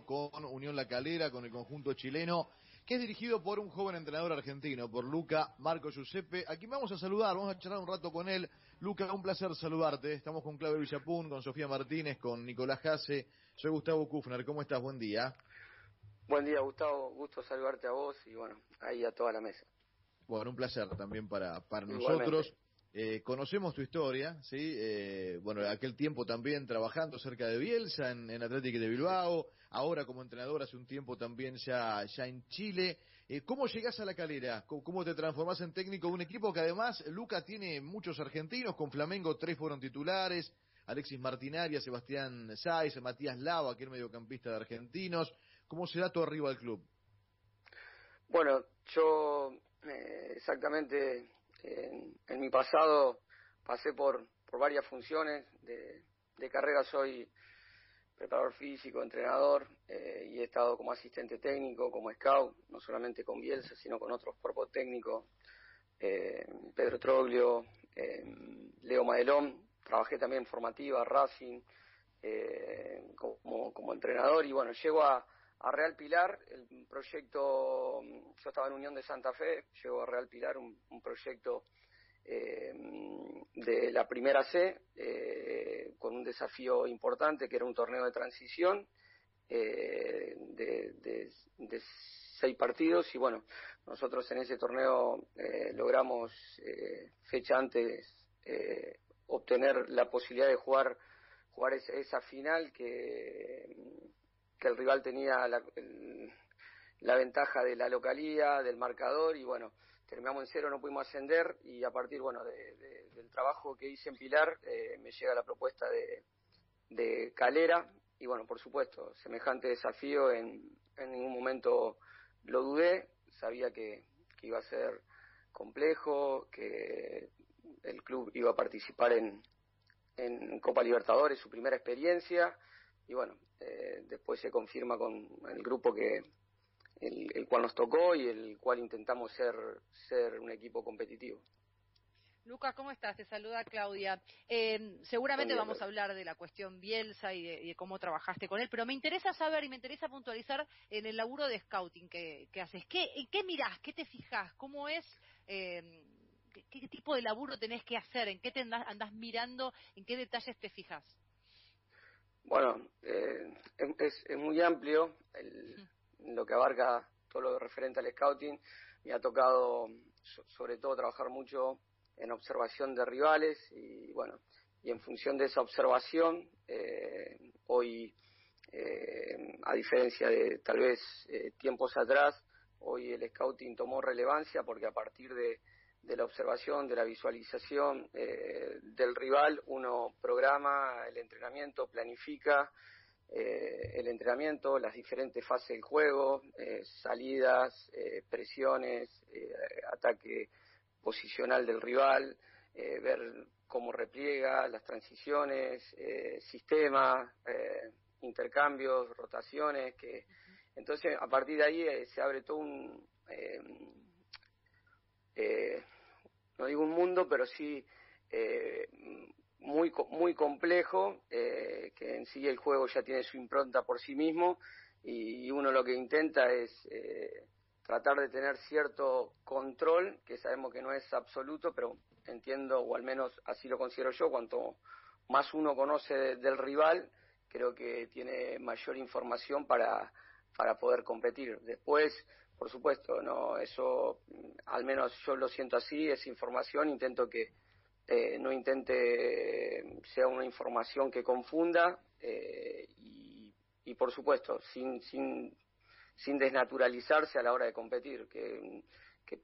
partido con Unión La Calera, con el conjunto chileno, que es dirigido por un joven entrenador argentino, por Luca Marco Giuseppe, a quien vamos a saludar, vamos a charlar un rato con él. Luca, un placer saludarte. Estamos con Claudio Villapun, con Sofía Martínez, con Nicolás Jase. Soy Gustavo Kufner. ¿Cómo estás? Buen día. Buen día, Gustavo. Gusto saludarte a vos y bueno, ahí a toda la mesa. Bueno, un placer también para, para nosotros. Eh, conocemos tu historia, ¿sí? Eh, bueno, aquel tiempo también trabajando cerca de Bielsa, en, en Atlético de Bilbao, ahora como entrenador hace un tiempo también ya, ya en Chile. Eh, ¿Cómo llegás a la calera? ¿Cómo, te transformás en técnico de un equipo que además, Luca tiene muchos argentinos, con Flamengo tres fueron titulares, Alexis Martinaria, Sebastián Sáez, Matías Lava, que es mediocampista de argentinos. ¿Cómo se da tu arriba al club? Bueno, yo exactamente en, mi pasado pasé por, por varias funciones de, carrera, soy preparador físico, entrenador eh, y he estado como asistente técnico, como scout, no solamente con Bielsa, sino con otros cuerpos técnicos, eh, Pedro Troglio, eh, Leo Madelón, trabajé también en formativa, Racing, como, como entrenador. Y bueno, llego a, a Real Pilar, el proyecto, yo estaba en Unión de Santa Fe, llego a Real Pilar un, proyecto eh, de la primera C, eh, con un desafío importante que era un torneo de transición eh, de, seis partidos. Y bueno, nosotros en ese torneo logramos fecha antes obtener la posibilidad de jugar jugar esa final que que el rival tenía la, la ventaja de la localía, del marcador. Y bueno, terminamos en cero, no pudimos ascender y a partir bueno del trabajo que hice en Pilar eh, me llega la propuesta de, de Calera y bueno, por supuesto, semejante desafío en, en ningún momento lo dudé, sabía que, que iba a ser complejo, que el club iba a participar en, en Copa Libertadores, su primera experiencia, y bueno, eh, después se confirma con el grupo que el, cual nos tocó y el cual intentamos ser, ser un equipo competitivo. Lucas, ¿cómo estás? Te saluda Claudia. Eh, seguramente vamos a hablar de la cuestión Bielsa y de, cómo trabajaste con él, pero me interesa saber y me interesa puntualizar en el laburo de scouting que, haces. ¿Qué, ¿Qué mirás? ¿Qué te fijas? ¿Cómo es? Eh, ¿qué, tipo de laburo tenés que hacer? ¿En qué te andás mirando? ¿En qué detalles te fijas? Bueno, eh, es, es, muy amplio el, lo que abarca todo lo referente al scouting. Me ha tocado, sobre todo, trabajar mucho en observación de rivales y, bueno, y en función de esa observación, eh, hoy, eh, a diferencia de tal vez eh, tiempos atrás, hoy el scouting tomó relevancia porque a partir de de la observación, de la visualización eh, del rival, uno programa el entrenamiento, planifica eh, el entrenamiento, las diferentes fases del juego, eh, salidas, presiones, ataque posicional del rival, ver cómo repliega, las transiciones, sistemas, intercambios, rotaciones, que entonces a partir de ahí se abre todo un eh, no digo un mundo, pero sí eh, muy, muy complejo, eh, que en sí el juego ya tiene su impronta por sí mismo y uno lo que intenta es tratar de tener cierto control, que sabemos que no es absoluto, pero entiendo, o al menos así lo considero yo, cuanto más uno conoce del rival, creo que tiene mayor información para, para poder competir. Después, por supuesto, no, eso al menos yo lo siento así, es información, intento que eh, no intente sea una información que confunda eh, y, y, por supuesto, sin, sin, sin desnaturalizarse a la hora de competir, que, que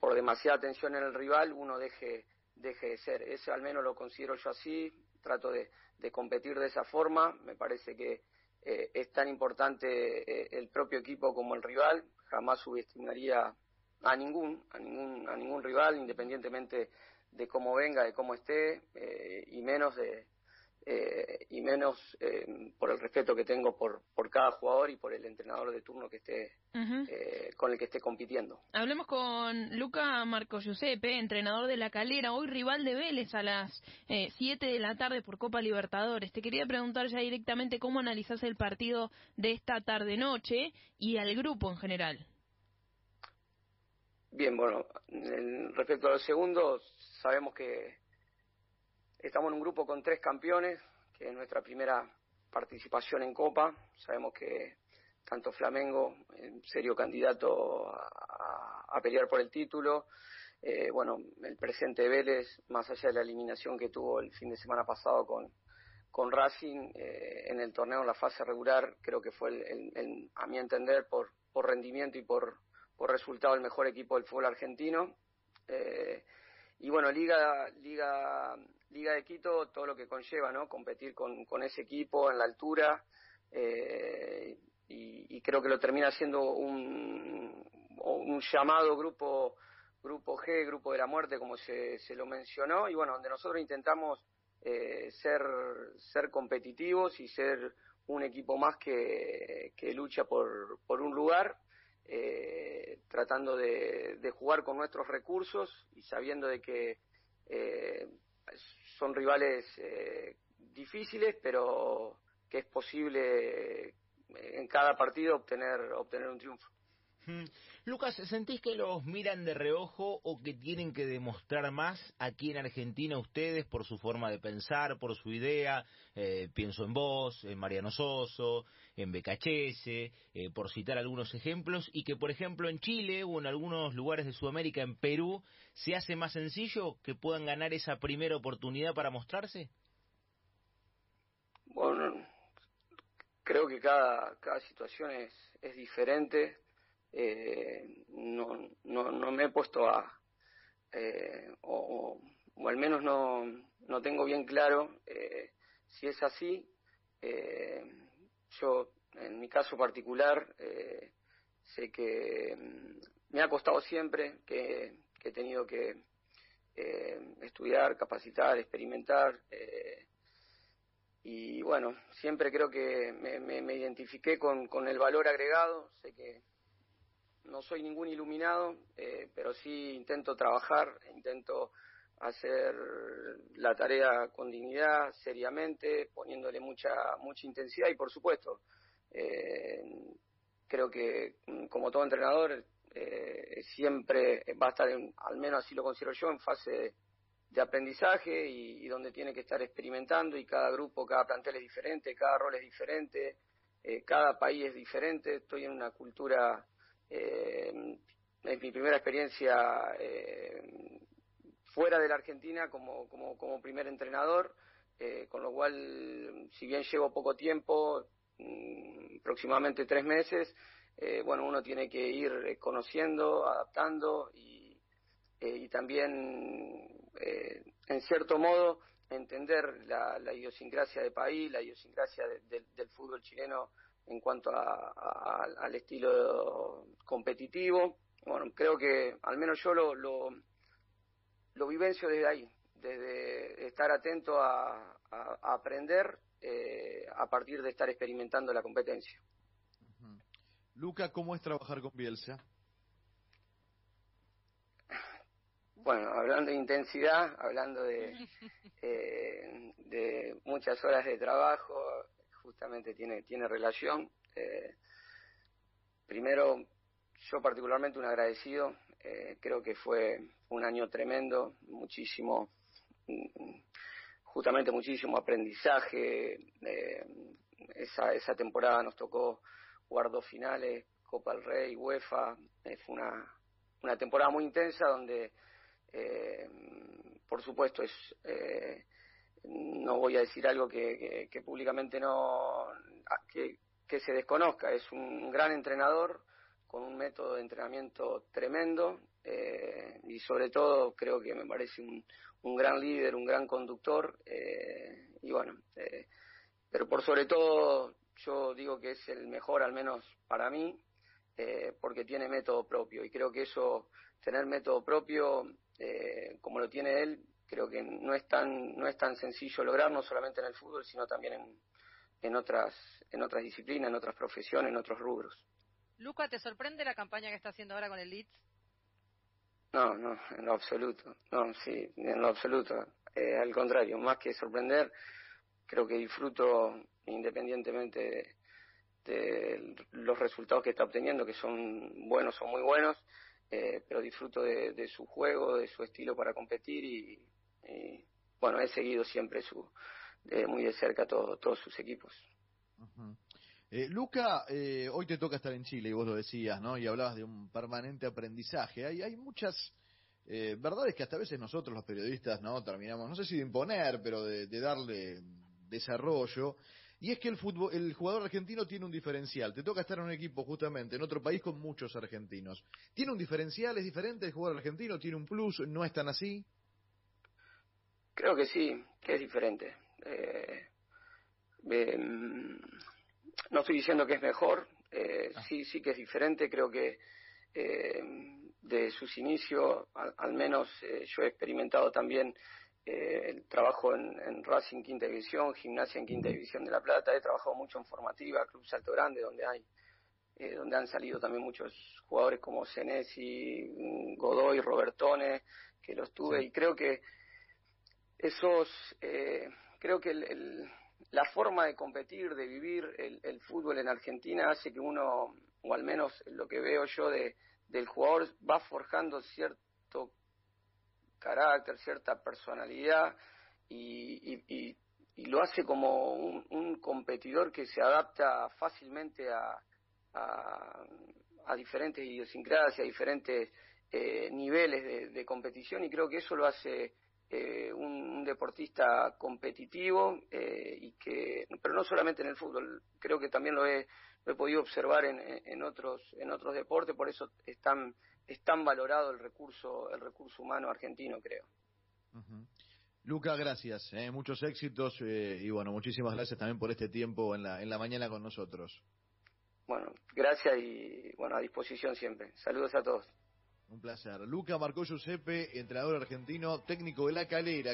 por demasiada atención en el rival uno deje, deje de ser. Eso al menos lo considero yo así, trato de, de competir de esa forma, me parece que eh, es tan importante el propio equipo como el rival, jamás subestimaría a ningún, a ningún, a ningún rival, independientemente de cómo venga, de cómo esté, eh, y menos de, eh, y menos eh, por el respeto que tengo por, por cada jugador y por el entrenador de turno que esté eh, con el que esté compitiendo. Hablemos con Luca Marco Giuseppe, entrenador de La Calera, hoy rival de Vélez a las 7 de la tarde por Copa Libertadores. Te quería preguntar ya directamente cómo analizás el partido de esta tarde-noche y al grupo en general. Bien, bueno, respecto a los segundos, sabemos que Estamos en un grupo con tres campeones, que es nuestra primera participación en Copa. Sabemos que tanto Flamengo, en serio candidato a, pelear por el título, eh, bueno, el presente Vélez, más allá de la eliminación que tuvo el fin de semana pasado con, con Racing eh, en el torneo en la fase regular, creo que fue, el, a mi entender, por, por rendimiento y por, por resultado el mejor equipo del fútbol argentino. Eh, y bueno, Liga, Liga Liga de Quito, todo lo que conlleva, ¿no? Competir con, con ese equipo en la altura eh, y, creo que lo termina siendo un, un llamado grupo grupo G, grupo de la muerte, como se, se lo mencionó, y bueno, donde nosotros intentamos eh, ser, ser competitivos y ser un equipo más que, que lucha por, por un lugar, eh, tratando de, de, jugar con nuestros recursos y sabiendo de que eh, son rivales eh, difíciles, pero que es posible eh, en cada partido obtener, obtener un triunfo. Lucas, ¿sentís que los miran de reojo o que tienen que demostrar más aquí en Argentina ustedes por su forma de pensar, por su idea? Eh, pienso en vos, en Mariano Soso, en Becachese, eh, por citar algunos ejemplos, y que por ejemplo en Chile o en algunos lugares de Sudamérica, en Perú, se hace más sencillo que puedan ganar esa primera oportunidad para mostrarse? Bueno, creo que cada, cada situación es, es diferente eh, no, no, no me he puesto a, eh, o, o, al menos no, no tengo bien claro eh, si es así. Eh, yo, en mi caso particular, eh, sé que mm, me ha costado siempre, que, que he tenido que eh, estudiar, capacitar, experimentar. y bueno, siempre creo que me, me, me identifiqué con, con el valor agregado. Sé que no soy ningún iluminado, eh, pero sí intento trabajar, intento hacer la tarea con dignidad, seriamente, poniéndole mucha mucha intensidad y por supuesto eh, creo que mm, como todo entrenador eh, siempre va a estar, al menos así lo considero yo, en fase de, aprendizaje y, y, donde tiene que estar experimentando y cada grupo, cada plantel es diferente, cada rol es diferente, cada país es diferente, estoy en una cultura eh, es mi primera experiencia eh, fuera de la Argentina como, como, como primer entrenador, eh, con lo cual, si bien llevo poco tiempo, mm, próximamente tres meses, eh, bueno, uno tiene que ir conociendo, adaptando y, eh, y también, en cierto modo, entender la, idiosincrasia del país, la idiosincrasia de, de, del fútbol chileno en cuanto a, a, al estilo competitivo. Bueno, creo que al menos yo lo, lo, lo vivencio desde ahí, desde estar atento a, a aprender eh, a partir de estar experimentando la competencia. Luca, ¿cómo es trabajar con Bielsa? Bueno, hablando de intensidad, hablando de, eh, de muchas horas de trabajo, justamente tiene, tiene relación. Eh, primero, yo particularmente un agradecido, eh, creo que fue un año tremendo, muchísimo, mm, justamente muchísimo aprendizaje. Eh, esa, esa temporada nos tocó jugar dos finales, Copa del Rey, UEFA, fue una, una temporada muy intensa donde, por supuesto, es no voy a decir algo que, que, públicamente no que, que, se desconozca. Es un gran entrenador con un método de entrenamiento tremendo eh, y sobre todo creo que me parece un, un gran líder, un gran conductor eh, y bueno, eh, pero por sobre todo yo digo que es el mejor al menos para mí eh, porque tiene método propio y creo que eso, tener método propio como lo tiene él, creo que no es tan no es tan sencillo lograr no solamente en el fútbol sino también en, en otras en otras disciplinas en otras profesiones en otros rubros. Luca te sorprende la campaña que está haciendo ahora con el Leeds no no en lo absoluto. No sí en lo absoluto. Eh, al contrario más que sorprender creo que disfruto independientemente de, los resultados que está obteniendo que son buenos o muy buenos eh, pero disfruto de, su juego, de su estilo para competir y, bueno, he seguido siempre su, muy de cerca todo, todos sus equipos. Eh, Luca, eh, hoy te toca estar en Chile y vos lo decías, ¿no? Y hablabas de un permanente aprendizaje. Hay, hay muchas eh, verdades que hasta veces nosotros los periodistas, ¿no? Terminamos, no sé si de imponer, pero de, de darle desarrollo. Y es que el, fútbol, el jugador argentino tiene un diferencial. Te toca estar en un equipo justamente en otro país con muchos argentinos. ¿Tiene un diferencial? ¿Es diferente el jugador argentino? ¿Tiene un plus? ¿No es tan así? Creo que sí, que es diferente. Eh, mm, no estoy diciendo que es mejor, eh, ah. sí, sí que es diferente. Creo que eh, de sus inicios, al, menos yo he experimentado también el trabajo en, Racing Quinta División, Gimnasia en Quinta División de La Plata. He trabajado mucho en formativa, Club Salto Grande, donde hay donde han salido también muchos jugadores como Senesi, Godoy, Robertone, que los tuve y creo que esos, eh, creo que la forma de competir, de vivir el, fútbol en Argentina hace que uno, o al menos lo que veo yo de, del jugador, va forjando cierto carácter, cierta personalidad y, lo hace como un, competidor que se adapta fácilmente a, a, diferentes idiosincrasias, a diferentes eh, niveles de competición y creo que eso lo hace eh, un, deportista competitivo eh, y que pero no solamente en el fútbol creo que también lo he, he podido observar en, en, otros en otros deportes por eso es tan, es tan valorado el recurso el recurso humano argentino creo Luca, gracias, eh, muchos éxitos y bueno, muchísimas gracias también por este tiempo en la, en la mañana con nosotros. Bueno, gracias y bueno, a disposición siempre. Saludos a todos. Un placer. Luca Marco Giuseppe, entrenador argentino, técnico de la calera.